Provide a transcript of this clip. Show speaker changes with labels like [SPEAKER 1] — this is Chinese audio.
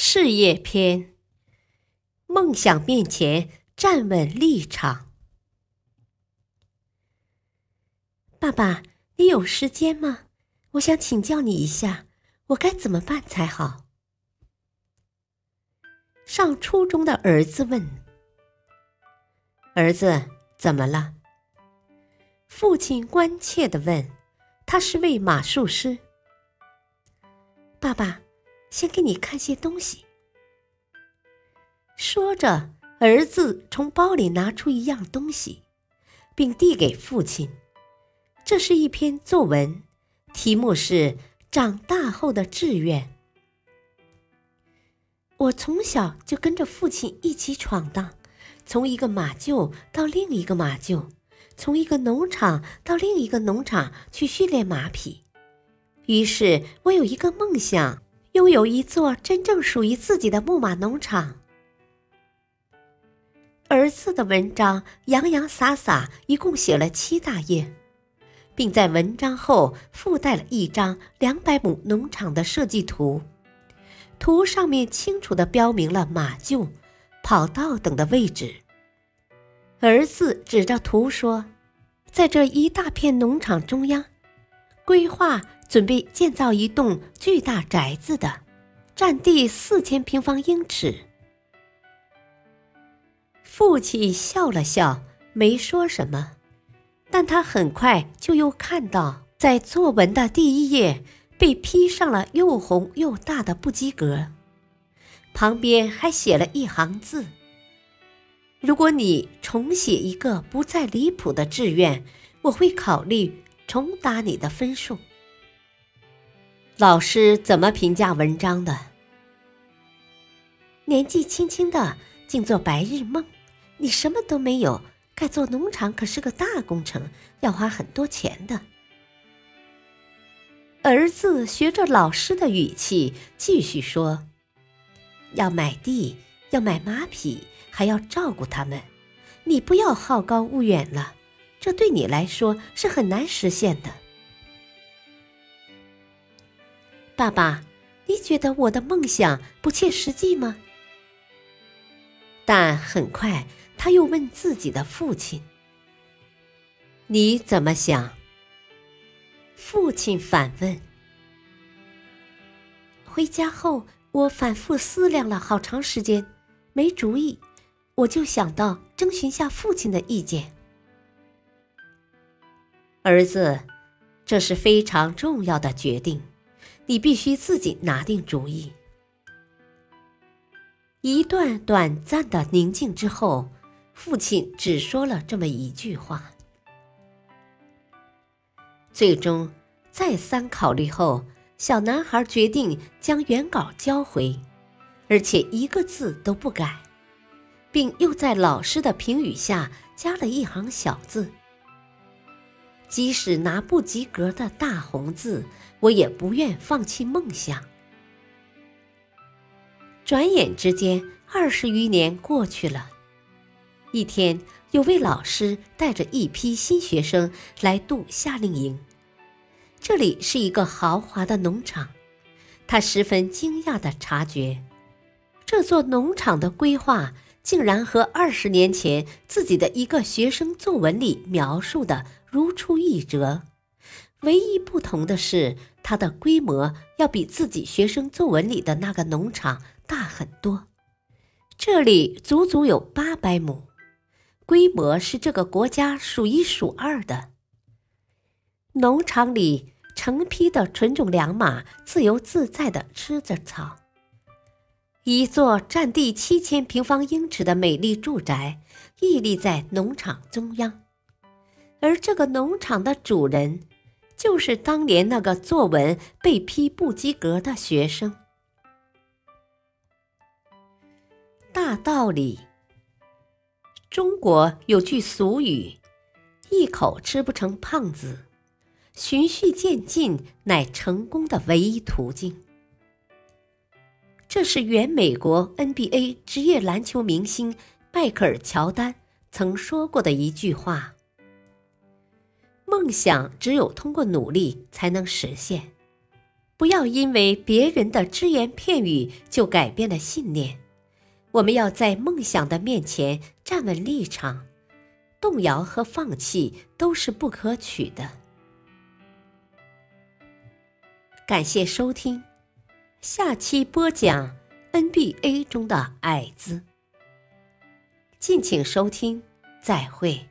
[SPEAKER 1] 事业篇：梦想面前站稳立场。爸爸，你有时间吗？我想请教你一下，我该怎么办才好？上初中的儿子问：“儿子，怎么了？”父亲关切的问：“他是位马术师。”爸爸。先给你看些东西。说着，儿子从包里拿出一样东西，并递给父亲。这是一篇作文，题目是“长大后的志愿”。我从小就跟着父亲一起闯荡，从一个马厩到另一个马厩，从一个农场到另一个农场去训练马匹。于是我有一个梦想。拥有一座真正属于自己的木马农场。儿子的文章洋洋洒洒，一共写了七大页，并在文章后附带了一张两百亩农场的设计图，图上面清楚的标明了马厩、跑道等的位置。儿子指着图说：“在这一大片农场中央，规划。”准备建造一栋巨大宅子的，占地四千平方英尺。父亲笑了笑，没说什么，但他很快就又看到，在作文的第一页被批上了又红又大的不及格，旁边还写了一行字：“如果你重写一个不再离谱的志愿，我会考虑重打你的分数。”老师怎么评价文章的？年纪轻轻的，竟做白日梦，你什么都没有。盖座农场可是个大工程，要花很多钱的。儿子学着老师的语气继续说：“要买地，要买马匹，还要照顾他们。你不要好高骛远了，这对你来说是很难实现的。”爸爸，你觉得我的梦想不切实际吗？但很快他又问自己的父亲：“你怎么想？”父亲反问。回家后，我反复思量了好长时间，没主意，我就想到征询下父亲的意见。儿子，这是非常重要的决定。你必须自己拿定主意。一段短暂的宁静之后，父亲只说了这么一句话。最终，再三考虑后，小男孩决定将原稿交回，而且一个字都不改，并又在老师的评语下加了一行小字。即使拿不及格的大红字，我也不愿放弃梦想。转眼之间，二十余年过去了。一天，有位老师带着一批新学生来度夏令营，这里是一个豪华的农场。他十分惊讶地察觉，这座农场的规划竟然和二十年前自己的一个学生作文里描述的。如出一辙，唯一不同的是，它的规模要比自己学生作文里的那个农场大很多。这里足足有八百亩，规模是这个国家数一数二的。农场里成批的纯种良马自由自在地吃着草。一座占地七千平方英尺的美丽住宅屹立在农场中央。而这个农场的主人，就是当年那个作文被批不及格的学生。大道理。中国有句俗语：“一口吃不成胖子”，循序渐进乃成功的唯一途径。这是原美国 NBA 职业篮球明星迈克尔·乔丹曾说过的一句话。梦想只有通过努力才能实现，不要因为别人的只言片语就改变了信念。我们要在梦想的面前站稳立场，动摇和放弃都是不可取的。感谢收听，下期播讲 NBA 中的矮子。敬请收听，再会。